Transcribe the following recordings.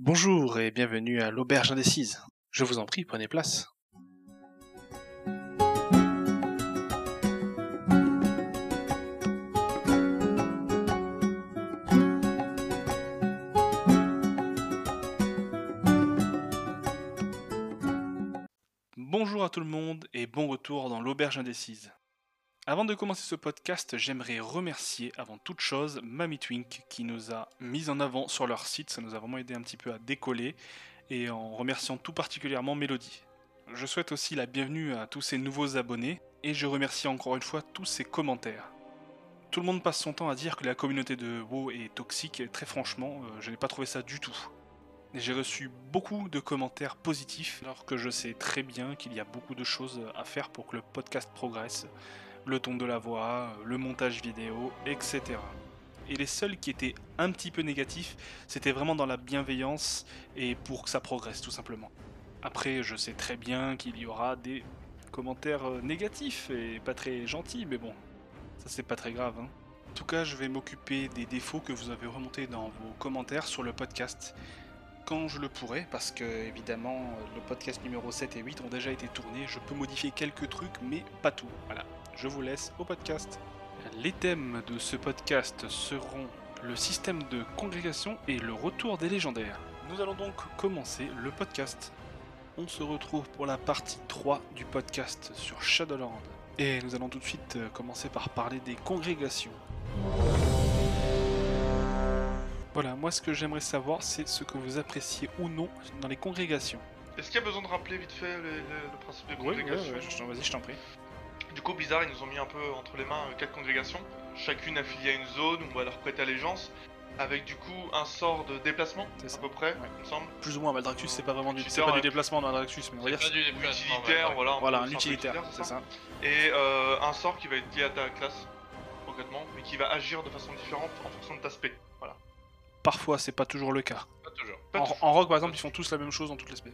Bonjour et bienvenue à l'Auberge Indécise. Je vous en prie, prenez place. Bonjour à tout le monde et bon retour dans l'Auberge Indécise. Avant de commencer ce podcast, j'aimerais remercier avant toute chose Mamie Twink qui nous a mis en avant sur leur site, ça nous a vraiment aidé un petit peu à décoller, et en remerciant tout particulièrement Mélodie. Je souhaite aussi la bienvenue à tous ces nouveaux abonnés, et je remercie encore une fois tous ces commentaires. Tout le monde passe son temps à dire que la communauté de WoW est toxique, et très franchement, euh, je n'ai pas trouvé ça du tout. J'ai reçu beaucoup de commentaires positifs, alors que je sais très bien qu'il y a beaucoup de choses à faire pour que le podcast progresse le ton de la voix, le montage vidéo, etc. Et les seuls qui étaient un petit peu négatifs, c'était vraiment dans la bienveillance et pour que ça progresse tout simplement. Après, je sais très bien qu'il y aura des commentaires euh, négatifs et pas très gentils, mais bon, ça c'est pas très grave. Hein. En tout cas, je vais m'occuper des défauts que vous avez remontés dans vos commentaires sur le podcast quand je le pourrai, parce que évidemment le podcast numéro 7 et 8 ont déjà été tournés, je peux modifier quelques trucs, mais pas tout. Voilà, je vous laisse au podcast. Les thèmes de ce podcast seront le système de congrégation et le retour des légendaires. Nous allons donc commencer le podcast. On se retrouve pour la partie 3 du podcast sur Shadowland. Et nous allons tout de suite euh, commencer par parler des congrégations. Voilà, moi ce que j'aimerais savoir, c'est ce que vous appréciez ou non dans les congrégations. Est-ce qu'il y a besoin de rappeler vite fait le, le- le principe de Oui, ouais, congrégation ouais, je- vas-y, je t'en prie. Du coup, Blizzard, ils nous ont mis un peu entre les mains euh, quatre congrégations, chacune affiliée à une zone où on va leur prêter allégeance, avec du coup un sort de déplacement, C'est à peu près, Ouais. il me semble. Plus ou moins, Maldraxxus, c'est pas vraiment du, c'est pas du ouais. déplacement dans Maldraxxus, mais on va dire pas du Ou déplacement, utilitaire, ouais, ouais. voilà. Voilà, peut un dire utilitaire, c'est ça. Et euh, un sort qui va être lié à ta classe, concrètement, mais qui va agir de façon différente en fonction de ta spé. Voilà. Parfois, c'est pas toujours le cas. Pas toujours. Pas En, en rock, par exemple, ils font tous la même chose dans toutes les spells.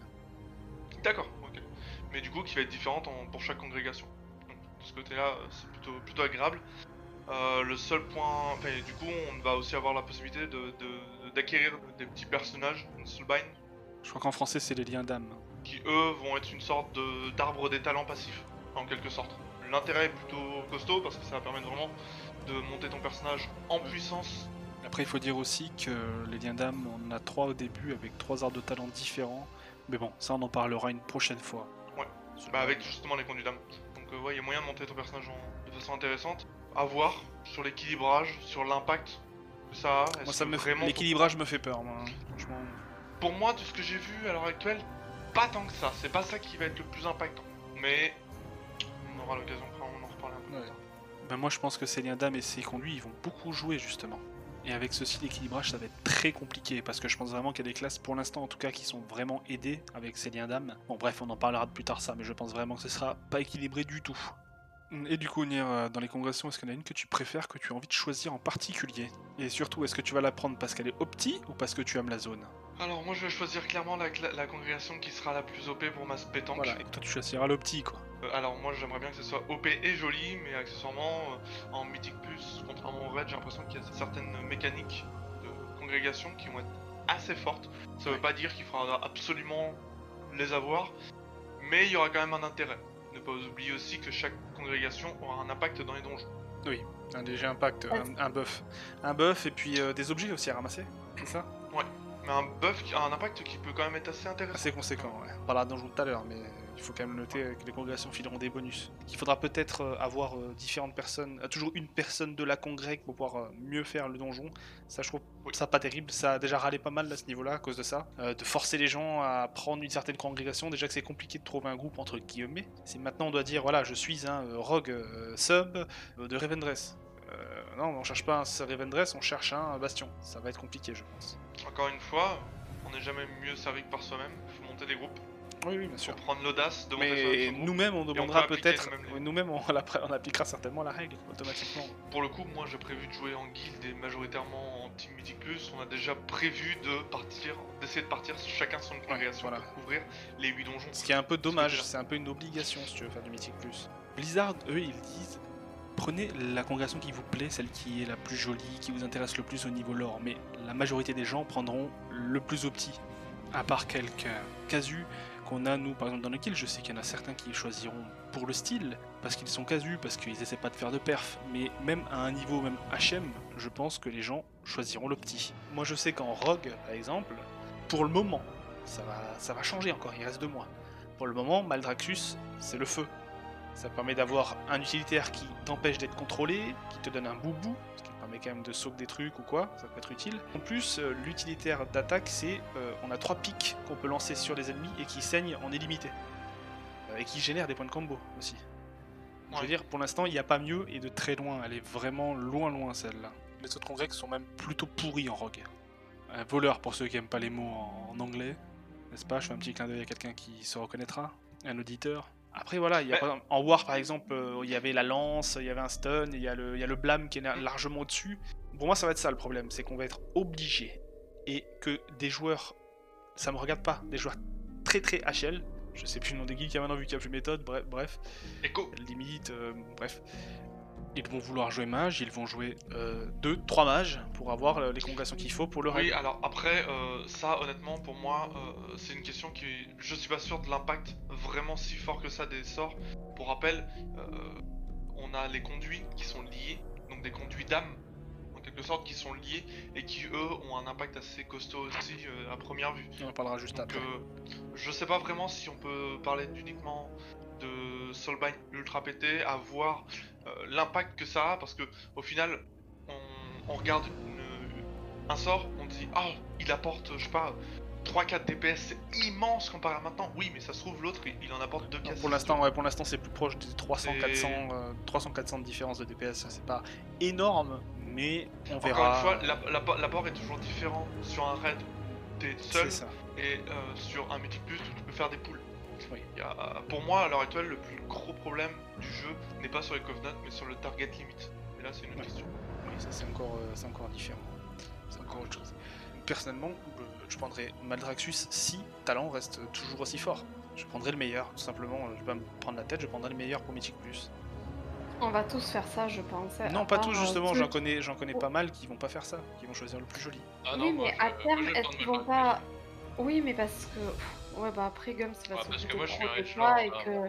D'accord, ok. Mais du coup, qui va être différente en- pour chaque congrégation. Donc, de ce côté-là, euh, c'est plutôt, plutôt agréable. Euh, le seul point. Enfin, du coup, on va aussi avoir la possibilité de- de- d'acquérir des petits personnages, une soulbind, Je crois qu'en français, c'est les liens d'âme. qui eux vont être une sorte de- d'arbre des talents passifs, en quelque sorte. L'intérêt est plutôt costaud parce que ça va permettre vraiment de monter ton personnage en puissance. Après, il faut dire aussi que les liens d'âme, on en a trois au début avec trois arbres de talent différents. Mais bon, ça, on en parlera une prochaine fois. Ouais. Bah, avec justement les conduits d'âme. Donc, euh, ouais, il y a moyen de monter ton personnage en- de façon intéressante. À voir sur l'équilibrage, sur l'impact que ça a. Moi, ça me vraiment. L'équilibrage me fait peur, moi. Franchement. Pour moi, de ce que j'ai vu à l'heure actuelle, pas tant que ça. C'est pas ça qui va être le plus impactant. Mais on aura l'occasion, on en reparler un peu Ouais. plus tard. Ben, moi, je pense que ces liens d'âme et ces conduits, ils vont beaucoup jouer, justement. Et avec ceci, l'équilibrage, ça va être très compliqué. Parce que je pense vraiment qu'il y a des classes, pour l'instant en tout cas, qui sont vraiment aidées avec ces liens d'âme. Bon, bref, on en parlera de plus tard, ça. Mais je pense vraiment que ce sera pas équilibré du tout. Et du coup, Nier, euh, dans les congrégations, est-ce qu'il y en a une que tu préfères, que tu as envie de choisir en particulier? Et surtout, est-ce que tu vas la prendre parce qu'elle est opti ou parce que tu aimes la zone? Alors, moi, je vais choisir clairement la, cla- la congrégation qui sera la plus OP pour ma pétanque. Voilà, et toi tu choisiras l'opti quoi. Euh, alors, moi, j'aimerais bien que ce soit OP et joli, mais accessoirement, euh, en Mythic Plus, contrairement au Red, j'ai l'impression qu'il y a certaines mécaniques de congrégation qui vont être assez fortes. Ça veut Ouais. pas dire qu'il faudra absolument les avoir, mais il y aura quand même un intérêt. Ne pas oublier aussi que chaque congrégation aura un impact dans les donjons. Un léger impact, un, un buff. Un buff et puis euh, des objets aussi à ramasser, c'est ça? Mais un buff, qui a un impact qui peut quand même être assez intéressant. Assez conséquent, ouais. On parlera d'un jour tout à l'heure, mais il faut quand même noter que les congrégations fileront des bonus. Il faudra peut-être euh, avoir euh, différentes personnes, euh, toujours une personne de la congrég pour pouvoir euh, mieux faire le donjon. Ça, je trouve Oui. ça pas terrible. Ça a déjà râlé pas mal à ce niveau-là à cause de ça. Euh, de forcer les gens à prendre une certaine congrégation. Déjà que c'est compliqué de trouver un groupe entre guillemets. C'est maintenant on doit dire voilà, je suis un euh, rogue euh, sub euh, de Revendreth. Euh, non, on cherche pas un Revendreth, on cherche un Bastion. Ça va être compliqué, je pense. Encore une fois, on n'est jamais mieux servi que par soi-même. Il faut monter des groupes Oui, oui, bien sûr. pour prendre l'audace Mais son- son nous-mêmes, on demandera peut-être. Nous-mêmes, on, on appliquera certainement la règle automatiquement. Pour le coup, moi j'ai prévu de jouer en guilde et majoritairement en Team Mythic Plus. On a déjà prévu de partir, d'essayer de partir chacun une congrégation voilà. pour couvrir les 8 donjons. Ce qui est un peu dommage, c'est un peu une obligation si tu veux faire du Mythic Plus. Blizzard, eux, ils disent prenez la congrégation qui vous plaît, celle qui est la plus jolie, qui vous intéresse le plus au niveau lore, mais la majorité des gens prendront le plus opti. À part quelques casus qu'on a, nous, par exemple, dans le kill, je sais qu'il y en a certains qui choisiront pour le style, parce qu'ils sont casus, parce qu'ils essaient pas de faire de perf, mais même à un niveau même HM, je pense que les gens choisiront le petit. Moi, je sais qu'en Rogue, par exemple, pour le moment, ça va, ça va changer encore, il reste deux mois. Pour le moment, Maldraxus, c'est le feu. Ça permet d'avoir un utilitaire qui t'empêche d'être contrôlé, qui te donne un boubou, ce qui permet quand même de sauver des trucs ou quoi, ça peut être utile. En plus, euh, l'utilitaire d'attaque, c'est euh, on a trois pics qu'on peut lancer sur les ennemis et qui saignent en illimité. Euh, et qui génèrent des points de combo aussi. Je veux dire, pour l'instant, il n'y a pas mieux et de très loin. Elle est vraiment loin, loin celle-là. Les autres congrès sont même plutôt pourris en rogue. Un voleur pour ceux qui aiment pas les mots en, en anglais, n'est-ce pas? Je fais un petit clin d'œil à quelqu'un qui se reconnaîtra, un auditeur. Après voilà, il y a Ouais. par exemple- en War par exemple, euh, il y avait la lance, il y avait un stun, il y a le, il y a le blâme qui est la- largement au-dessus. Pour moi, ça va être ça le problème, c'est qu'on va être obligé et que des joueurs, ça me regarde pas, des joueurs très très HL, je sais plus le nom des guilds qu'il y a maintenant vu qu'il y a plus méthode, bref, bref, Echo. limite, euh, bref. Ils vont vouloir jouer mage, ils vont jouer 2, 3 mages pour avoir euh, les congrégations qu'il faut pour le Oui, raid. alors après, euh, ça honnêtement, pour moi, euh, c'est une question qui. Je suis pas sûr de l'impact vraiment si fort que ça des sorts. Pour rappel, euh, on a les conduits qui sont liés, donc des conduits d'âme, en quelque sorte, qui sont liés et qui eux ont un impact assez costaud aussi euh, à première vue. On en parlera juste Donc, après. euh, je sais pas vraiment si on peut parler uniquement de Soulbind ultra pété, à voir euh, l'impact que ça a, parce que au final, on, on regarde une- un sort, on dit ah il apporte je sais pas 3-4 DPS, c'est immense comparé à maintenant. Oui, mais ça se trouve l'autre il, il en apporte 2 Non, 4 pour l'instant, ouais, pour l'instant, c'est plus proche des 300, Et- 400, euh, 300, 400 de différence de DPS. C'est pas énorme, mais on Encore verra. une fois, l'app- l'apport l'apport est toujours différent sur un raid. T'es seul et euh, sur un mythic plus tu peux faire des poules. Oui. Il y a- pour moi, à l'heure actuelle, le plus gros problème du jeu n'est pas sur les Covenants, mais sur le target limit. Et là, c'est une autre Ouais. question. Oui, ça c'est encore, euh, c'est encore différent. C'est encore autre chose. Personnellement, je, je prendrais Maldraxus si talent reste toujours aussi fort. Je prendrais le meilleur, tout simplement. Je vais pas me prendre la tête, je prendrais le meilleur pour Mythic Plus. On va tous faire ça, je pense. Non, à pas tous euh, justement. J'en connais, j'en connais pas mal qui vont pas faire ça, qui vont choisir le plus joli. Ah oui, moi, mais je- à terme, est-ce qu'ils vont pas. Oui, mais parce que. pff, Ouais, bah après Gum, c'est Ouais, parce parce que moi, je suis un toi et que.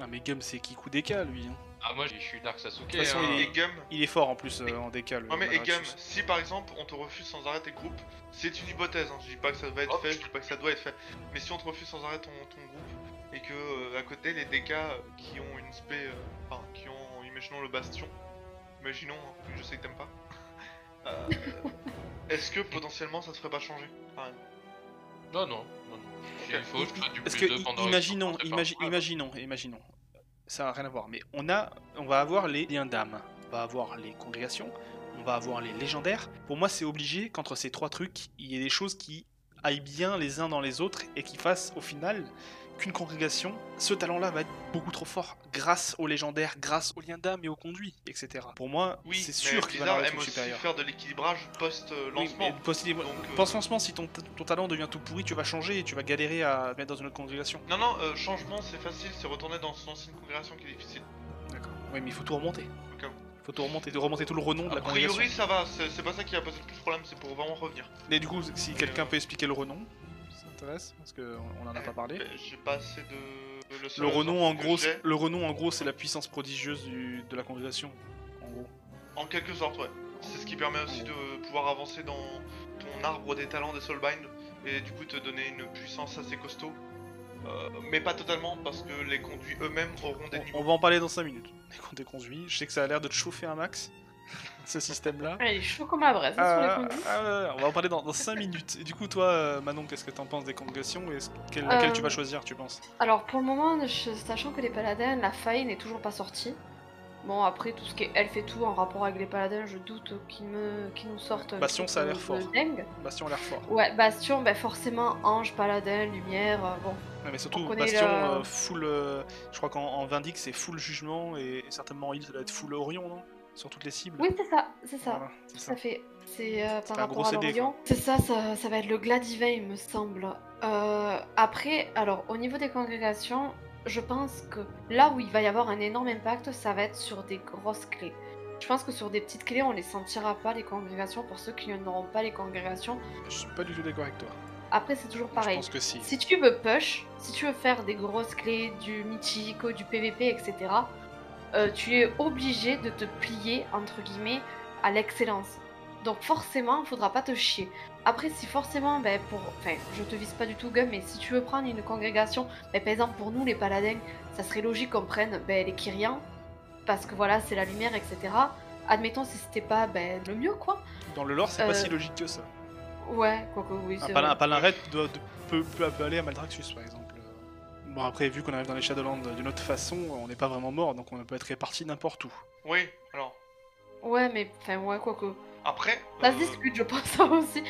Ah mais Gum c'est Kiku Deka lui. hein. Ah, moi, je suis Dark Sasuke. De toute façon, hein. il Et Gum, Il est fort en plus euh, en DK le ouais, mais et Gum, si par exemple on te refuse sans arrêt tes groupes, c'est une hypothèse. Hein. Je dis pas que ça va être Hop. fait, je dis pas que ça doit être fait. Mais si on te refuse sans arrêt ton, ton groupe et que euh, à côté les DK euh, qui ont une spé, euh, enfin qui ont, imaginons le bastion, imaginons, hein, vu que je sais que t'aimes pas. euh, Est-ce que potentiellement ça te ferait pas changer Enfin, Non, non, non, non. Ok. Il faut que je fasse du Parce plus que pendant imaginons, imagi- imaginons, imaginons, ça n'a rien à voir, mais on a, on va avoir les liens d'âme, on va avoir les congrégations, on va avoir les légendaires. Pour moi, c'est obligé qu'entre ces trois trucs, il y ait des choses qui aillent bien les uns dans les autres et qui fassent au final qu'une congrégation, ce talent-là va être beaucoup trop fort grâce aux légendaires, grâce aux liens d'âme et aux conduits, etc. Pour moi, oui, c'est sûr qu'il va aime aussi faire de l'équilibrage Oui, post-lancement. Donc, euh, Post-lancement, si ton, ton talent devient tout pourri, tu vas changer et tu vas galérer à mettre dans une autre congrégation. Non, non, euh, changement c'est facile, c'est retourner dans son ancienne congrégation qui est difficile. D'accord. Oui, mais il faut tout remonter. Il faut tout remonter, de remonter tout le renom de la A congrégation. priori, ça va, c'est pas ça qui va poser le plus de problème, c'est pour vraiment revenir. Mais du coup, si quelqu'un peut expliquer le renom, t'intéresse Parce qu'on en a pas parlé. J'ai pas assez de. Le, renom, en gros, c'est- le renom, en gros, c'est la puissance prodigieuse du- de la congrégation. En gros. En quelque sorte, ouais. C'est ce qui permet aussi de pouvoir avancer dans ton arbre des talents des Soulbind et du coup te donner une puissance assez costaud. Euh, mais pas totalement parce que les conduits eux-mêmes auront des On, niveaux. on va en parler dans 5 minutes. Des conduits. Je sais que ça a l'air de te chauffer un max, ce système-là. Ah, il est chaud comme la braise, hein, sur les conduits. ah, on va en parler dans, 5 minutes. Et du coup, toi, euh, Manon, qu'est-ce que t'en penses des congrégations et quelle- laquelle Euh, tu vas choisir, tu penses? Alors pour le moment, je- sachant que les paladins, la faille n'est toujours pas sortie. Bon, après, tout ce qui est elfe et tout en rapport avec les paladins, je doute qu'ils me... nous sortent. Bastion, ça a l'air fort. dingue. Bastion a l'air fort. Ouais, Bastion, ben forcément, ange, paladin, lumière, euh, bon. Ouais, mais surtout, Bastion, le- euh, full. euh, je crois qu'en en Vindic, c'est full jugement et certainement en heal, ça doit être full Orion, non? Sur toutes les cibles. Oui, c'est ça, c'est ça. Voilà, c'est ça. Fait. C'est euh, par un gros rapport à l'Orient. C'est ça, ça, ça va être le Gladivin, il me semble. Euh, après, alors au niveau des congrégations, je pense que là où il va y avoir un énorme impact, ça va être sur des grosses clés. Je pense que sur des petites clés, on les sentira pas les congrégations. Pour ceux qui n'auront pas les congrégations, Je suis pas du tout d'accord avec toi. Après, c'est toujours Je pareil. pense que si. Si tu veux push, si tu veux faire des grosses clés, du mythique, du PVP, etc., euh, tu es obligé de te plier, entre guillemets, à l'excellence. Donc forcément, il faudra pas te chier. Après, si forcément, ben, pour... Enfin, je te vise pas du tout, Gum, mais si tu veux prendre une congrégation, ben, par exemple, pour nous, les paladins, ça serait logique qu'on prenne ben, les Kyrians, parce que voilà, c'est la lumière, etc. Admettons si c'était pas ben, le mieux, quoi. Dans le lore, c'est Euh, pas si logique que ça. Ouais, quoique oui, Un, paladin raid de- peut, peut, peut aller à Maldraxxus, par exemple. Bon, après, vu qu'on arrive dans les Shadowlands d'une autre façon, on n'est pas vraiment mort, donc on peut être réparti n'importe où. Oui, alors. Ouais, mais enfin, ouais, quoique. Après. Ça euh, se discute, je pense, ça aussi.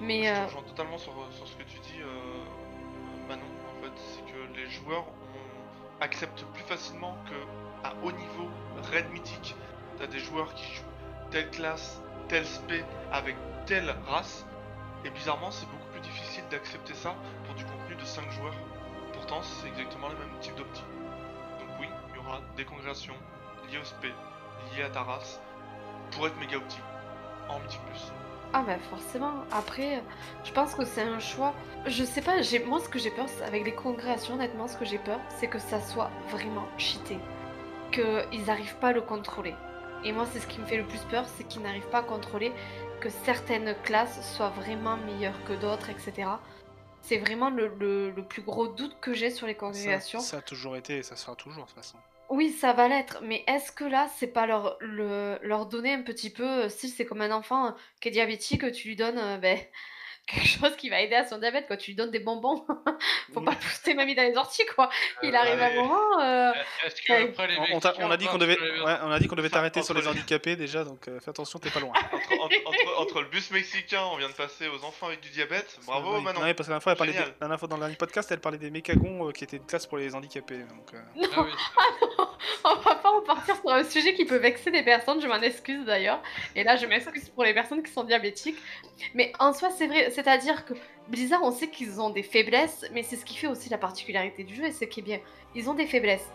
mais, Je te euh, rejoins totalement sur, sur ce que tu dis, euh, Manon. En fait, c'est que les joueurs on acceptent plus facilement que à haut niveau, raid mythique, t'as des joueurs qui jouent telle classe, tel spé avec telle race. Et bizarrement, c'est beaucoup plus difficile d'accepter ça pour du contenu de 5 joueurs. Pourtant, c'est exactement le même type d'optique. Donc oui, il y aura des congrégations liées au spé, liées à ta race, pour être méga optique. En petit plus. Ah bah forcément. Après, je pense que c'est un choix. Je sais pas, moi ce que j'ai peur avec les congrégations, honnêtement, ce que j'ai peur, c'est que ça soit vraiment cheaté. Qu'ils n'arrivent pas à le contrôler. Et moi, c'est ce qui me fait le plus peur, c'est qu'ils n'arrivent pas à contrôler que certaines classes soient vraiment meilleures que d'autres, etc. C'est vraiment le, le- le plus gros doute que j'ai sur les congrégations. ça a toujours été et ça sera toujours, de toute façon. Oui, ça va l'être, mais est-ce que là, c'est pas leur, le- leur donner un petit peu, euh, si c'est comme un enfant euh, qui est diabétique, tu lui donnes euh, ben, quelque chose qui va aider à son diabète, quoi. Tu lui donnes des bonbons. Faut pas pousser mamie dans les orties, quoi. Il Euh, arrive un allez. moment. euh, Est-ce que Ouais. après les On, on t'a- on a dit qu'on devait, ouais, on a dit qu'on devait Enfin, t'arrêter sur les les- handicapés déjà, donc euh, fais attention, t'es pas loin. Entre, entre- entre- entre le bus mexicain, on vient de passer aux enfants avec du diabète. Bravo, Oui. Manon. Ouais, parce que la dernière fois, elle parlait des- la dernière fois dans le dernier podcast, elle parlait des mécagons euh, qui étaient une classe pour les handicapés. Donc, euh, Non, Ah oui, on va pas repartir sur un sujet qui peut vexer des personnes, je m'en excuse d'ailleurs. Et là, je m'excuse pour les personnes qui sont diabétiques. Mais en soi, c'est vrai, c'est-à-dire que Blizzard, on sait qu'ils ont des faiblesses, mais c'est ce qui fait aussi la particularité du jeu, et c'est qui est bien. Ils ont des faiblesses.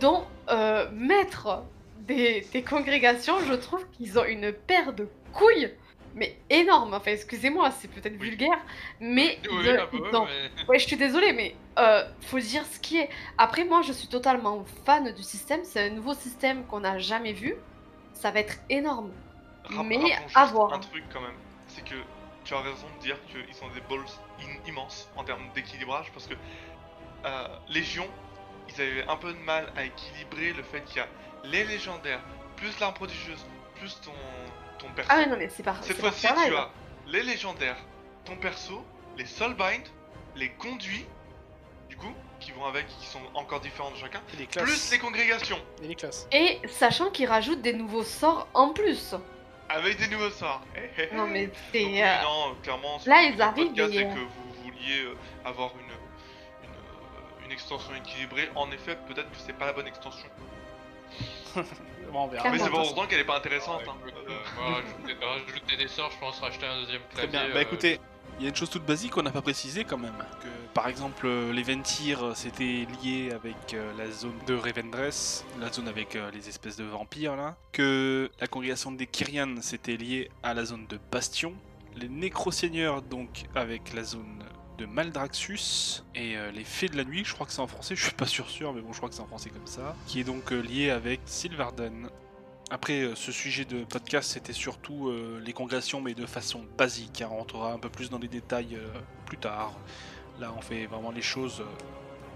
Dont euh, mettre des, des congrégations, je trouve qu'ils ont une paire de couilles, mais énorme. Enfin, excusez-moi, c'est peut-être Oui. vulgaire, mais oui, ils- peu, ils ont- mais- Ouais, je suis désolée, mais euh, faut dire ce qui est. Après, moi, je suis totalement fan du système. C'est un nouveau système qu'on n'a jamais vu. Ça va être énorme. Rapp- Mais à voir. un truc quand même, c'est que tu as raison de dire qu'ils sont des balls in- immenses en termes d'équilibrage parce que euh, Légion, ils avaient un peu de mal à équilibrer le fait qu'il y a les légendaires, plus l'arme prodigieuse, plus ton, ton perso. Ah non, mais c'est pas. Cette fois-ci, tu as les légendaires, ton perso, les soulbind, les conduits, du coup, qui vont avec, qui sont encore différents de chacun, et les classes. plus les congrégations, Et les classes. Et sachant qu'ils rajoutent des nouveaux sorts en plus. Avec des nouveaux sorts. Non, mais c'est. oui, euh, non, clairement, là, ils arrivent et, c'est que vous vouliez euh, avoir une, une, une extension équilibrée. En effet, peut-être que c'est pas la bonne extension. Bon, on verra. Mais c'est pas heureusement qu'elle est pas intéressante. Ouais, hein. écoute, Euh, euh, moi, rajouter, rajouter des sorts, je pense racheter un deuxième Très clavier. bien. Bah euh, écoutez, il y a une chose toute basique qu'on n'a pas précisé quand même. Que par exemple, euh, les Ventir, euh, c'était lié avec euh, la zone de Revendreth, la zone avec les espèces de vampires là. Que la congrégation des Kyrian, c'était lié à la zone de Bastion. Les Nécroseigneurs, donc, avec la zone de Maldraxxus. Et les Fées de la Nuit, je crois que c'est en français, je suis pas sûr sûr, mais bon, je crois que c'est en français comme ça. Qui est donc lié avec Sylvarden. Après, euh, ce sujet de podcast, c'était surtout euh, les congrégations, mais de façon basique. hein. On rentrera un peu plus dans les détails euh, plus tard. Là, on fait vraiment les choses euh,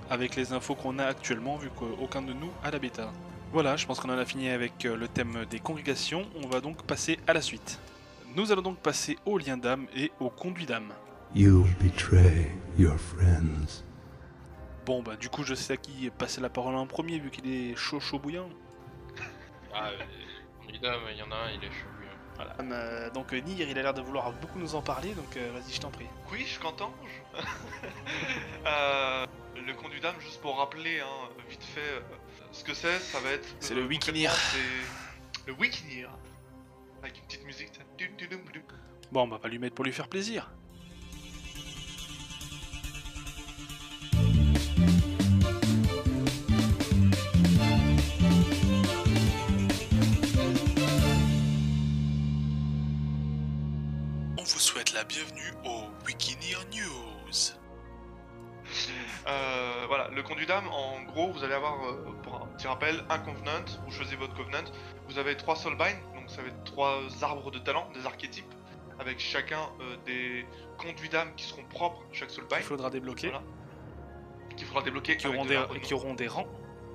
avec les infos qu'on a actuellement, vu qu'aucun de nous a la bêta. Voilà, je pense qu'on en a fini avec le thème des congrégations. On va donc passer à la suite. Nous allons donc passer au lien d'âme et au conduit d'âme. You betray your friends. Bon, bah, du coup, je sais à qui passer la parole en premier, vu qu'il est chaud, chaud bouillant. Ah, euh, il y en a un, il est chaud. hein. Voilà. Euh, donc, euh, Nir, il a l'air de vouloir beaucoup nous en parler, donc euh, vas-y, je t'en prie. Oui, je qu'entends-je Euh, Le conduit d'âme, juste pour rappeler, hein, vite fait, euh, ce que c'est, ça va être. C'est le Wikinir. le Wikinir. Avec une petite musique. ça. Dum, dum, dum, dum. Bon, on va pas lui mettre pour lui faire plaisir. La bienvenue au Wikineer News. le conduit d'âme, en gros, vous allez avoir, euh, pour un petit rappel, un Covenant, vous choisissez votre Covenant, vous avez trois Soulbind, donc ça va être trois arbres de talent, des archétypes, avec chacun euh, des conduits d'âme qui seront propres à chaque Il Soulbind, faudra débloquer. Voilà. qu'il faudra débloquer Qui auront, de des, l'arbre de qui auront des rangs.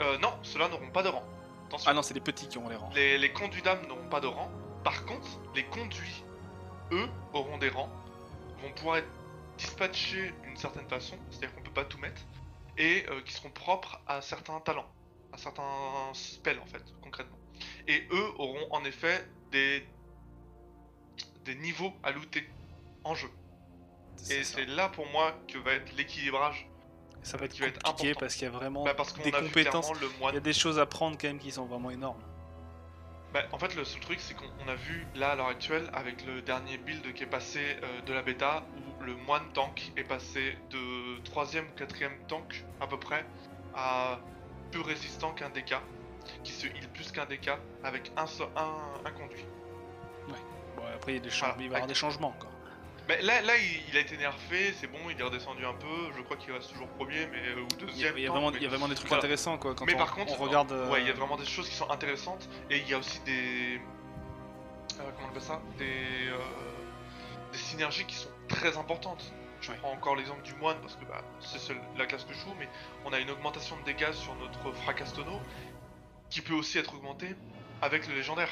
Euh, non, ceux-là n'auront pas de rang. Attention. Ah non, c'est les petits qui auront les rangs. Les, les conduits d'âme n'auront pas de rang. Par contre, les conduits, eux, auront des rangs, vont pouvoir être dispatchés d'une certaine façon, c'est-à-dire qu'on peut pas tout mettre, et euh, qui seront propres à certains talents, à certains spells en fait, concrètement. Et eux auront en effet des, des niveaux à looter en jeu. Et c'est là pour moi que va être l'équilibrage, Ça va être qui va être compliqué parce qu'il y a vraiment bah, parce des compétences. Il y a des choses à prendre quand même qui sont vraiment énormes. Bah, en fait, le seul truc, c'est qu'on on a vu là à l'heure actuelle, avec le dernier build qui est passé euh, de la bêta, où le moine tank est passé de 3ème ou 4ème tank à peu près à plus résistant qu'un DK, qui se heal plus qu'un DK avec un, seul- un, un conduit. Bon, après, il, y a des changements, Voilà. il va y avoir des changements encore. Mais là, là il, a été nerfé, c'est bon, il est redescendu un peu, je crois qu'il reste toujours premier, mais euh, ou a, deuxième. il y a vraiment, mais- il y a vraiment des trucs Voilà. intéressants quoi. Quand mais on, par contre, on regarde. euh, ouais, il y a vraiment des choses qui sont intéressantes et il y a aussi des, euh, comment on appelle ça, des, euh, des synergies qui sont très importantes. Je prends encore l'exemple du moine parce que bah, c'est la classe que je joue, mais on a une augmentation de dégâts sur notre fracastono qui peut aussi être augmentée avec le légendaire.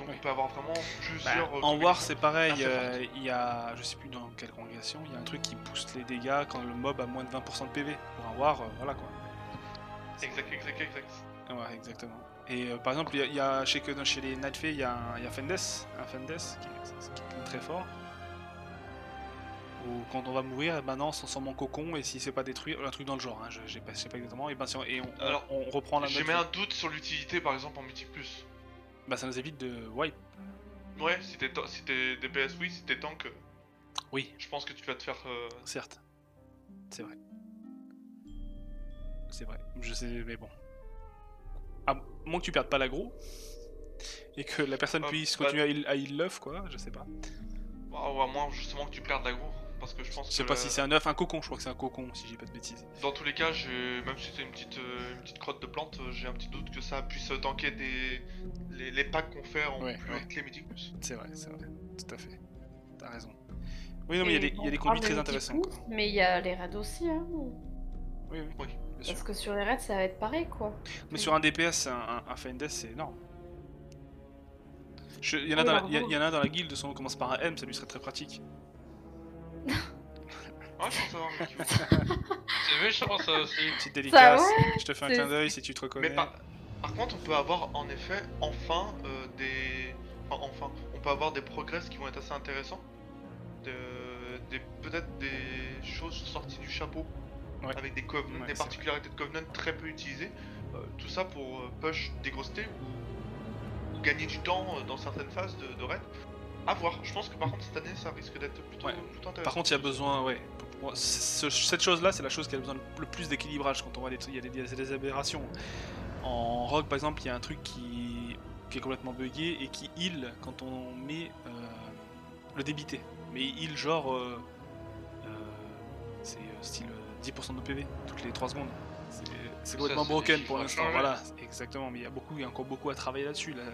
Donc Oui. on peut avoir vraiment bah, plusieurs. euh, en War, c'est pareil. euh, il y a, je sais plus dans quelle congrégation, il y a un truc qui booste les dégâts quand le mob a moins de 20% de PV. Pour un War, euh, voilà quoi. Exact, exact, exact. Ouais, exactement. Et euh, par exemple, il y a- chez, que- chez les Night Fae, il y a, un, y a Fendes, un Fendes qui est, qui est très fort. Ou quand on va mourir, eh ben non, on s'en mon cocon, et si c'est pas détruit, un truc dans le genre, hein, je, j'ai pas- je sais pas exactement, et ben si on, et on, Alors, on reprend la J'ai mis un doute sur l'utilité par exemple en Mythic Plus. Bah ça nous évite de wipe. Ouais, si t'es si t'es DPS, oui, si t'es tank, euh, Oui, je pense que tu vas te faire. euh, certes. C'est vrai. C'est vrai, je sais, mais bon. À moins que tu perdes pas l'agro, et que la personne Ah, puisse bah- continuer à heal, à heal l'œuf, quoi, je sais pas. Ah, ou à moins justement que tu perdes l'agro. Parce que je pense Je sais que pas le- si c'est un œuf, un cocon, je crois que c'est un cocon, si j'ai pas de bêtises. dans tous les cas, même si c'est une petite, euh, une petite crotte de plante, euh, j'ai un petit doute que ça puisse tanker des... les, les packs qu'on fait en Ouais, plus ouais. les. C'est vrai, c'est vrai, tout à fait. T'as raison. Oui, non, mais il y a des, il y a des on conduits parle très intéressants, quoi. Mais il y a les raids aussi, hein. Oui, oui, Oui. bien sûr. Parce que sur les raids, ça va être pareil, quoi. Mais sur un DPS, un, un, un Fendes, c'est énorme. Il y, en a Oui, dans la, guilde, son nom commence par un M, ça lui serait très pratique. Ouais, je pense avoir un mec qui- C'est méchant ça aussi. Petite dédicace, ouais, je te fais un clin d'œil si tu te reconnais. Mais par... par contre, on peut avoir en effet, enfin, euh, des. Enfin, enfin, on peut avoir des progrès qui vont être assez intéressants. De- Des... Peut-être des choses sorties du chapeau. Ouais. Avec des, covenants, Ouais, des particularités de Covenant très peu utilisées. Euh, tout ça pour euh, push des grosses ou... ou gagner du temps euh, dans certaines phases de, de raid. À voir. Je pense que par contre, cette année, ça risque d'être plutôt, Ouais. plutôt intéressant. Par contre, il y a besoin, ouais. pour moi, ce- cette chose-là, c'est la chose qui a besoin le plus d'équilibrage quand on voit des trucs, il y a des, aberrations. En rogue, par exemple, il y a un truc qui, qui est complètement buggé et qui heal quand on met euh, le débité. Mais il heal genre. euh, euh, c'est style euh, 10% de PV toutes les 3 secondes. C'est- complètement broken pour l'instant. Voilà, exactement. Mais il y a beaucoup, il y a encore beaucoup à travailler là-dessus. là.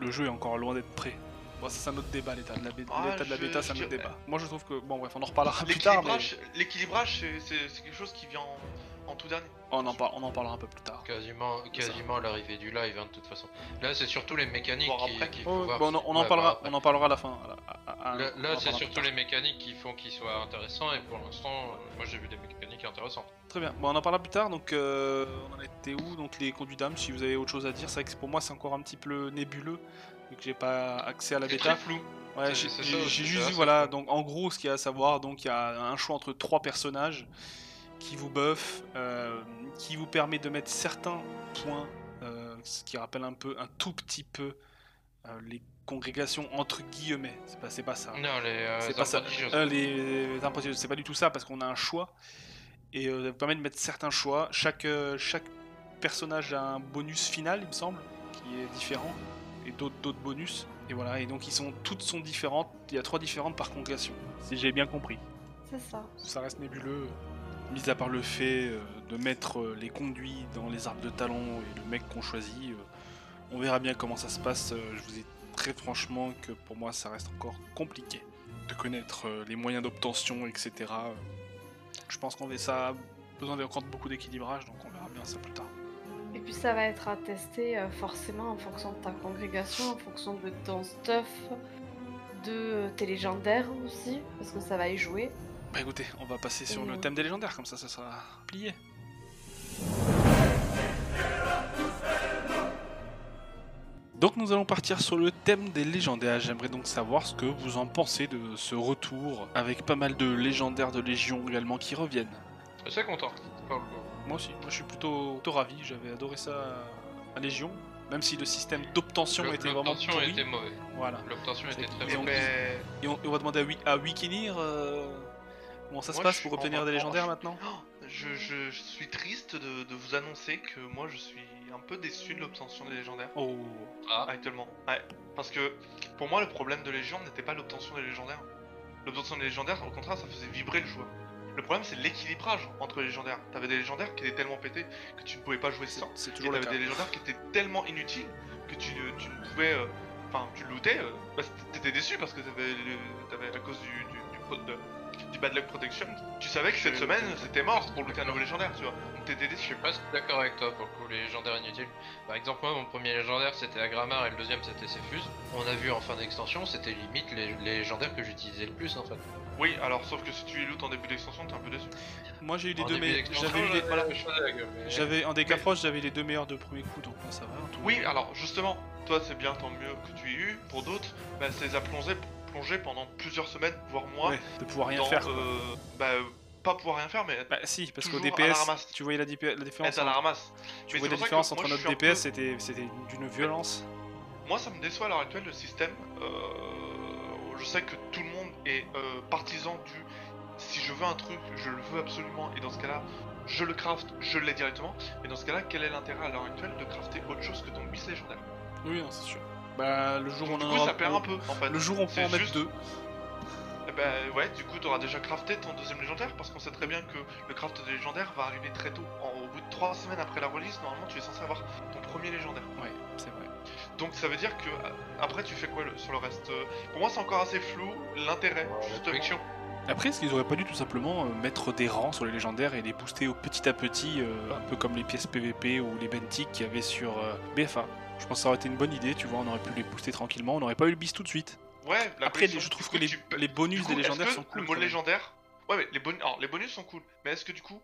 Le jeu est encore loin d'être prêt. Bon, ça c'est un autre débat, l'état de la, Ah, l'état de la je- bêta, c'est un autre débat. Moi je trouve que, bon bref, on en reparlera plus tard, mais L'équilibrage, l'équilibrage, c'est- quelque chose qui vient en, en tout dernier. on en, par- on en parlera un peu plus tard. Quasiment, quasiment à l'arrivée du live, hein, de toute façon. Là, c'est surtout les mécaniques qui- après. qu'il faut Oh, voir. bon, on, en- on en Ouais, parlera, on en parlera à la fin. à la- à- à- Là, c'est surtout les mécaniques qui font qu'ils soient intéressants, et pour l'instant, euh, moi j'ai vu des mécaniques intéressantes. Très bien, bon, on en parlera plus tard. Donc, euh, on en était où Donc, les conduits d'âme, si vous avez autre chose à dire, c'est vrai que pour moi c'est encore un petit peu nébuleux, vu que j'ai pas accès à la C'est bêta. très flou. Ouais, C'est- j'ai c'est c'est juste vu, voilà, donc en gros, ce qu'il y a à savoir, donc il y a un choix entre trois personnages qui vous buff, euh, qui vous permet de mettre certains points, euh, ce qui rappelle un peu, un tout petit peu, euh, les congrégations entre guillemets. C'est pas, c'est pas ça. Non, les, C'est pas ça. les impressionnés, c'est pas du tout ça parce qu'on a un choix et ça vous permet de mettre certains choix. Chaque, chaque personnage a un bonus final, il me semble, qui est différent et d'autres d'autres bonus. Et voilà, et donc ils sont toutes sont différentes. Il y a trois différentes par congrégation, si j'ai bien compris. C'est ça. Ça reste nébuleux. mis à part le fait euh, de mettre euh, les conduits dans les arbres de talon et le mec qu'on choisit, euh, on verra bien comment ça se passe. Je vous dis très franchement que pour moi ça reste encore compliqué de connaître les moyens d'obtention, etc. Je pense qu'on va ça a besoin encore de beaucoup d'équilibrage, donc on verra bien ça plus tard. Et puis ça va être à tester euh, forcément en fonction de ta congrégation, en fonction de ton stuff, de tes légendaires aussi, parce que ça va y jouer. Bah écoutez, on va passer sur le thème des légendaires, comme ça ça sera plié. Donc nous allons partir sur le thème des légendaires. J'aimerais donc savoir ce que vous en pensez de ce retour, avec pas mal de légendaires de Légion également qui reviennent. Je suis assez content. pour le coup. Moi aussi, moi je suis plutôt, plutôt ravi, j'avais adoré ça à Légion, même si le système d'obtention était vraiment L'obtention pourri. était mauvais. Voilà. L'obtention était très mauvaise. Mais... Et on, et on va demander à, Wi- à Wikinir euh, comment ça se passe pour obtenir en- des en- légendaires je- maintenant? Oh, je, je- je suis triste de, de vous annoncer que moi je suis un peu déçu de l'obtention des légendaires Oh, Ah, actuellement. Ouais, parce que pour moi le problème de Légion n'était pas l'obtention des légendaires. L'obtention des légendaires, au contraire, ça faisait vibrer le joueur. Le problème c'est l'équilibrage entre les légendaires. T'avais des légendaires qui étaient tellement pétés que tu ne pouvais pas jouer sans. c'est toujours t'avais des légendaires qui étaient tellement inutiles que tu, ne- tu ne pouvais. euh, Enfin, tu lootais, euh, bah, t'étais déçu parce que t'avais, à cause du, du, du, pro- de- du Bad Luck Protection. Tu savais que cette Je- semaine c'était mort pour looter un nouveau légendaire, tu vois. Donc t'étais je déçu. suis pas d'accord avec toi pour le coup, les légendaires inutiles. Par exemple, moi, mon premier légendaire c'était Agramar et le deuxième c'était Cephus. On a vu en fin d'extension, c'était limite les, les légendaires que j'utilisais le plus en fait. Oui, alors sauf que si tu les lootes en début d'extension, t'es un peu déçu. Moi j'ai eu les En deux meilleurs. J'avais eu les... à mais- J'avais en dégâts Mais- proches, j'avais les deux meilleurs de premier coup, donc moi ça va. tout Oui, alors justement, toi c'est bien, tant mieux que tu aies eu. Pour d'autres, bah, c'est les a pendant plusieurs semaines, voire mois. Ouais, de pouvoir rien dans, faire. euh, bah, euh, pas pouvoir rien faire, mais Bah si, parce qu'au DPS, tu voyais la, la différence. être à la ramasse. Tu Mais voyais la différence entre notre DPS, peu- c'était c'était d'une violence. Moi, ça me déçoit à l'heure actuelle le système. Euh, je sais que tout le monde est euh, partisan du si je veux un truc, je le veux absolument, et dans ce cas-là, je le craft, je l'ai directement. Mais dans ce cas-là, quel est l'intérêt à l'heure actuelle de crafter autre chose que ton bis légendaire Oui, non, c'est sûr. Bah le jour où on Du en coup, aura. ça perd un peu en fait. Le jour où on peut C'est en mettre juste- deux. Ben ouais, du coup, t'auras déjà crafté ton deuxième légendaire parce qu'on sait très bien que le craft des légendaires va arriver très tôt. En- au bout de 3 semaines après la release, normalement, tu es censé avoir ton premier légendaire. Ouais, c'est vrai. Donc ça veut dire que après, tu fais quoi le- sur le reste? Euh, Pour moi, c'est encore assez flou l'intérêt, la justement. Après, est-ce qu'ils auraient pas dû tout simplement euh, mettre des rangs sur les légendaires et les booster au petit à petit, euh, un peu comme les pièces PVP ou les Bentics qu'il y avait sur euh, BFA Je pense que ça aurait été une bonne idée, tu vois, on aurait pu les booster tranquillement, on n'aurait pas eu le bis tout de suite. Ouais, la Après, je trouve que les, tu peux- les bonus coup, des légendaires sont cool. Le mot légendaire. Ouais, mais les bonus, alors les bonus sont cool. Mais est-ce que du coup,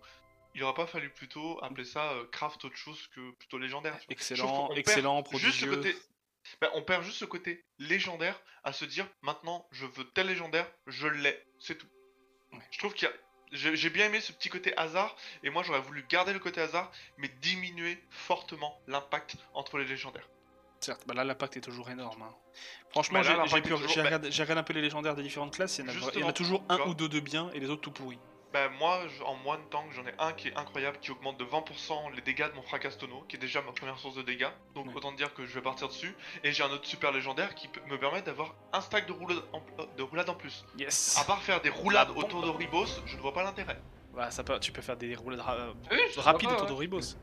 il aurait pas fallu plutôt appeler ça euh, craft autre chose que plutôt légendaire Excellent, excellent, Juste ce prodigieux. côté. Bah, on perd juste ce côté légendaire à se dire maintenant je veux tel légendaire, je l'ai, c'est tout. Ouais. Je trouve qu'il y a. J'ai bien aimé ce petit côté hasard, et moi j'aurais voulu garder le côté hasard, mais diminuer fortement l'impact entre les légendaires. Certes, bah là l'impact est toujours énorme. hein. Franchement, Bah j'ai- toujours- bah- regardé, un peu les légendaires des différentes classes, il y en a, il y en a toujours un ou deux de bien et les autres tout pourris. Bah moi, en moins de temps, j'en ai un qui est incroyable, qui augmente de 20% les dégâts de mon fracastono, qui est déjà ma première source de dégâts. Donc Ouais. autant dire que je vais partir dessus. Et j'ai un autre super légendaire qui peut- me permet d'avoir un stack de roulade en, de roulade en plus. Yes À part faire des roulades La autour de Ribos, je ne vois pas l'intérêt. Bah, ça peut, tu peux faire des roulades ra- Oui, c'est rapides autour de ouais. Ribos.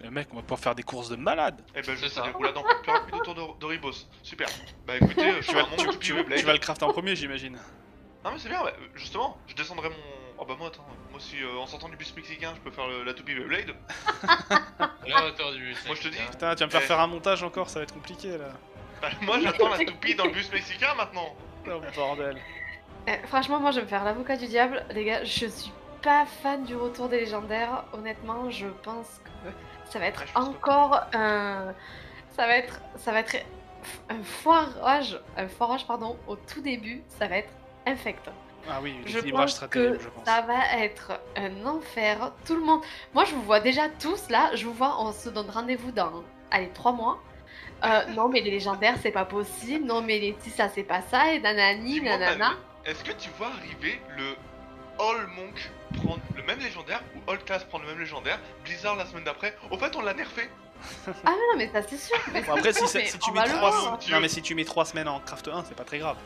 Le mec, on va pouvoir faire des courses de malade. Et ben je fais ça. des roulades encore plus rapides autour de, de Ribos. Super. Bah écoutez, euh, je vas, un monde tu, de tu- tu vas le crafter en premier, j'imagine. Non mais c'est bien, ouais, justement, je descendrai mon... Oh bah moi attends, moi si euh, en sortant du bus mexicain je peux faire le- la toupie Blade, La hauteur du. Moi, je te dis. Putain, tu vas me faire Eh. faire un montage encore, ça va être compliqué là. bah moi j'attends la toupie dans le bus mexicain maintenant Oh bordel. Eh, franchement, moi je vais me faire l'avocat du diable. Les gars, je suis pas fan du retour des légendaires. Honnêtement, je pense que ça va être Ouais, je pense que- encore un. Ça va être. Ça va être un foirage. Un foirage, pardon, au tout début. Ça va être infect. Ah oui, Je l'équilibrage pense sera que terrible, je pense. ça va être un enfer. Tout le monde. Moi, je vous vois déjà tous là. Je vous vois, on se donne rendez-vous dans. Allez, trois mois. Euh, non, mais les légendaires, c'est pas possible. Non, mais les ça, c'est pas ça. Et nanani, Dis-moi, nanana. Est-ce que tu vois arriver le All Monk prendre le même légendaire ou All Class prendre le même légendaire, Blizzard la semaine d'après? Au fait, on l'a nerfé. Ah, mais non, mais ça, c'est sûr. Mais Bon, après, si, ça- tu on mets va le trois... voir. Dieu. Non, mais si tu mets 3 semaines en craft 1, c'est pas très grave.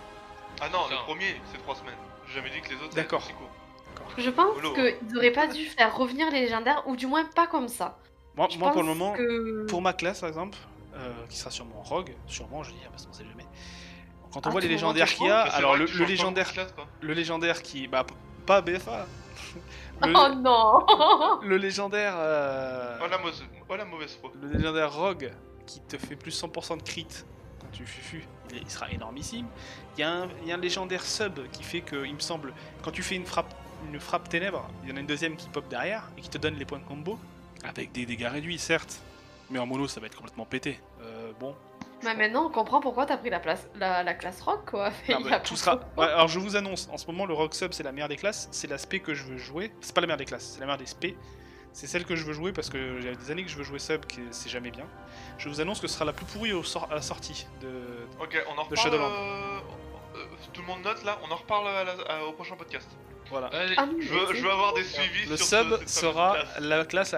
Ah non, Putain. le premier, c'est 3 semaines. J'ai jamais dit que les autres, D'accord. aussi court. Je pense qu'ils auraient pas dû faire revenir les légendaires, ou du moins pas comme ça. Moi, Je moi, pour le pense moment, que- pour ma classe par exemple, euh, qui sera sûrement Rogue, sûrement, je dis, ah, parce qu'on sait jamais. Quand on Ah, voit les tout le monde légendaires qu'il y a, Bah, c'est alors vrai le, que tu le changes pas légendaire, beaucoup de classe, quoi. le légendaire qui, bah, p- pas BFA. le, Oh non le légendaire, euh, Oh la, mauvaise- oh, la mauvaise foi. le légendaire Rogue qui te fait plus 100% de crit tu fufu, il, sera énormissime. Il y, a un, il y a un légendaire sub qui fait que, il me semble, quand tu fais une frappe, une frappe ténèbres, il y en a une deuxième qui pop derrière et qui te donne les points de combo avec des dégâts réduits, certes, mais en mono ça va être complètement pété. Euh, bon, Mais maintenant, on comprend pourquoi t'as pris la, place, la, la classe rock, quoi. Non, tout sera. Ouais, alors je vous annonce, en ce moment le Rock Sub c'est la meilleure des classes, c'est l'aspect que je veux jouer. C'est pas la meilleure des classes, c'est la meilleure des spé. C'est celle que je veux jouer parce que j'ai des années que je veux jouer sub, que c'est jamais bien. Je vous annonce que ce sera la plus pourrie au sort- à la sortie de. Ok, on en De. Shadowland. euh, euh, tout le monde note là, on en reparle à la- à- au prochain podcast. Voilà. Allez, Ah Je veux, mais je veux avoir des suivis Le sur sub ce- sera classe. la classe,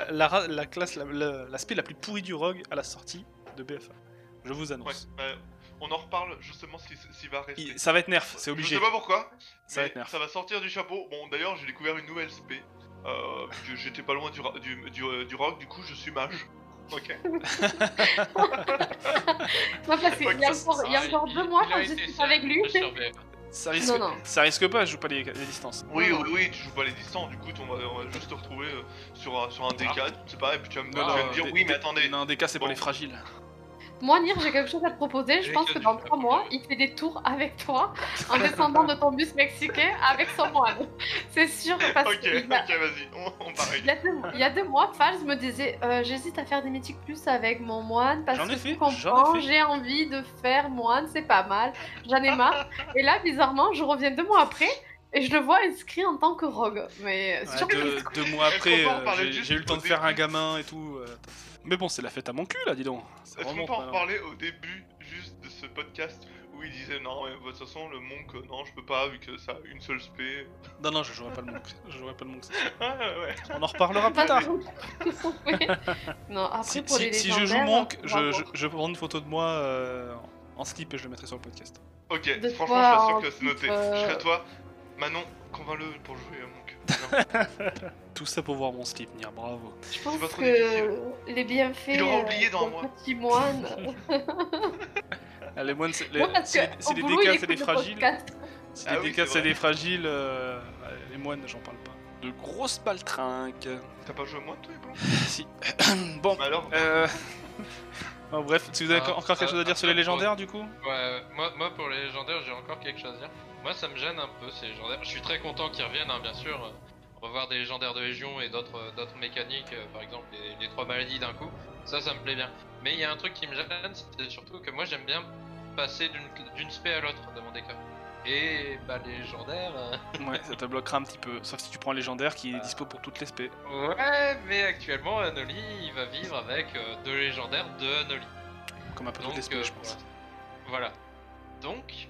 la, classe, la- la- l'aspect la, plus pourrie du Rogue à la sortie de BFA. Je vous Ouais, annonce. bah, on en reparle justement s'il va rester. Il- ça va être nerf, c'est obligé. Je sais pas pourquoi. Ça va être nerf. ça va sortir du chapeau. Bon, d'ailleurs, j'ai découvert une nouvelle spé. Euh, que j'étais pas loin du, ra- du, du, euh, du rock, du coup, je suis mage. Ok. Non, parce qu'il y a Ok, encore, il y a Ah, encore deux mois quand je suis avec lui. Ça risque, Non, non. ça risque pas, je joue pas les, les distances. Oui, Non, oui, oui, tu joues pas les distances. Du coup, on va, on va juste te retrouver euh, sur, un- sur un D4, c'est pas, et puis tu vas me, Non, tu vas non, me dire, oui, mais attendez. Non, des cas c'est pour les fragiles. Moi, Nir, j'ai quelque chose à te proposer. Je pense que dans trois mois, il fait des tours avec toi en descendant de ton bus mexicain avec son moine. C'est sûr, parce Ok, ok, a- vas-y, on, on pareil. Il y, a deux, il y a deux mois, Fals me disait euh, J'hésite à faire des mythiques plus avec mon moine parce que tu comprends, j'ai envie de faire moine, c'est pas mal, j'en ai marre. et là, bizarrement, je reviens deux mois après et je le vois inscrit en tant que rogue. Mais c'est Ouais, sûr que deux, deux mois après, euh, j'ai eu le temps de faire un gamin et tout. euh, Mais bon, c'est la fête à mon cul là, dis donc. Est-ce qu'on peut en reparler au début juste de ce podcast où il disait non, mais de toute façon, le monk, euh, non, je peux pas vu que ça a une seule spé. Non, non, je jouerai pas le monk. Je jouerai pas le monk. Ouais, ouais, ouais. On en reparlera plus Pas tard. Oui. Non, après, Si, pour si- les si je joue monk, on va je, je, je prends une photo de moi euh, en slip et je le mettrai sur le podcast. Ok, De franchement, je suis sûr que c'est noté. euh, Je serai toi. Manon, convainc-le pour jouer à monk. Non. Tout ça pour voir mon slip, Nier, bravo. Je pense que les bienfaits Il aura oublié euh, dans d'un moi. petit moine. Ah, les moines, c'est les, Moi, si, les- si DK il c'est des le fragiles, si Ah les oui, DK c'est des fragiles, euh, les moines j'en parle pas. De grosses baltrinques. T'as pas joué au moins toi, si. bon, Mais alors euh... bon, bref, si vous avez Ah, encore quelque chose à dire sur les ah, légendaires du coup Ouais, moi, moi pour les légendaires, j'ai encore quelque chose à dire. Moi, ça me gêne un peu ces légendaires. Je suis très content qu'ils reviennent, hein, bien sûr. On va voir des légendaires de Légion et d'autres euh, d'autres mécaniques, euh, par exemple les, les trois maladies d'un coup. Ça, ça me plaît bien. Mais il y a un truc qui me gêne, c'est surtout que moi j'aime bien passer d'une- d'une spé à l'autre dans mon décor. Et bah, les légendaires. euh, Ouais, ça te bloquera un petit peu. Sauf si tu prends légendaire qui est dispo pour toutes les spé. Ouais, mais actuellement, Anoli, il va vivre avec euh, deux légendaires de Anoli. Comme un peu Donc, spé, euh, je pense. Voilà. Donc,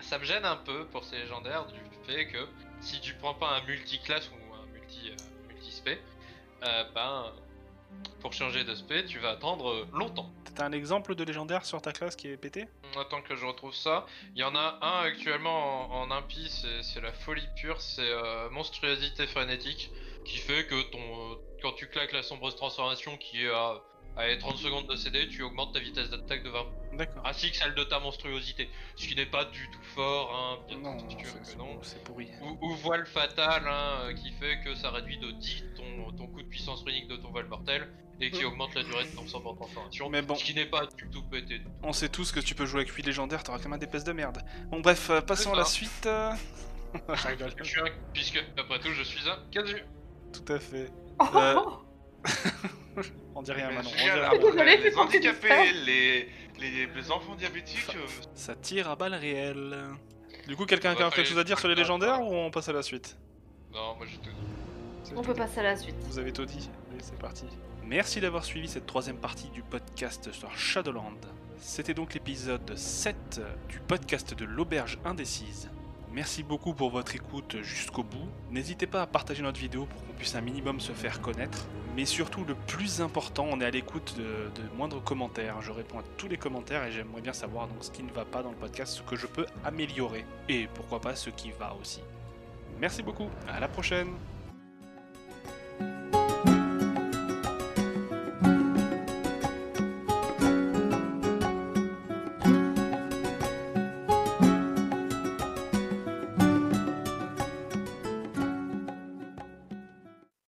ça me gêne un peu pour ces légendaires du fait que si tu prends pas un multiclasse ou un multi, euh, multi-spé, euh, ben, pour changer de spé, tu vas attendre longtemps. T'as un exemple de légendaire sur ta classe qui est pété? Attends que je retrouve ça. Il y en a un actuellement en, impie, c'est c'est la folie pure, c'est euh, monstruosité frénétique, qui fait que ton, euh, quand tu claques la sombreuse transformation qui est à, à 30 secondes de CD, tu augmentes ta vitesse d'attaque de 20 D'accord. ainsi que celle de ta monstruosité, ce qui n'est pas du tout fort, hein, bien non, sûr c'est- que non. c'est pourri. Ou, ou voile fatal, hein, euh, qui fait que ça réduit de 10 ton, ton coup de puissance runique de ton voile mortel, et qui augmente la durée de ton sort en transformation, Mais bon. ce qui n'est pas du tout pété. On sait tous que tu peux jouer avec 8 légendaires, t'auras quand même un DPS de merde. Bon, bref, euh, passons à la suite. euh. Je rigole. Je suis un... Puisque, après tout, je suis un casu. Tout à fait. Oh, Euh, oh, On dit rien Mais maintenant. on génial, dit rien. après, Désolée, les c'est tu handicapés, les, les, les enfants diabétiques, euh, Ça tire à balles réelles. Du coup, quelqu'un a quelque chose à les- dire sur les légendaires ou on passe à la suite? Non, moi j'ai tout dit. On tout. peut passer à la suite. Vous avez tout dit Allez, c'est parti. Merci d'avoir suivi cette troisième partie du podcast sur Shadowland. C'était donc l'épisode 7 du podcast de l'Auberge Indécise. Merci beaucoup pour votre écoute jusqu'au bout. N'hésitez pas à partager notre vidéo pour qu'on puisse un minimum se faire connaître. Mais surtout, le plus important, on est à l'écoute de, moindres commentaires. Je réponds à tous les commentaires et j'aimerais bien savoir donc ce qui ne va pas dans le podcast, ce que je peux améliorer. Et pourquoi pas ce qui va aussi. Merci beaucoup, à la prochaine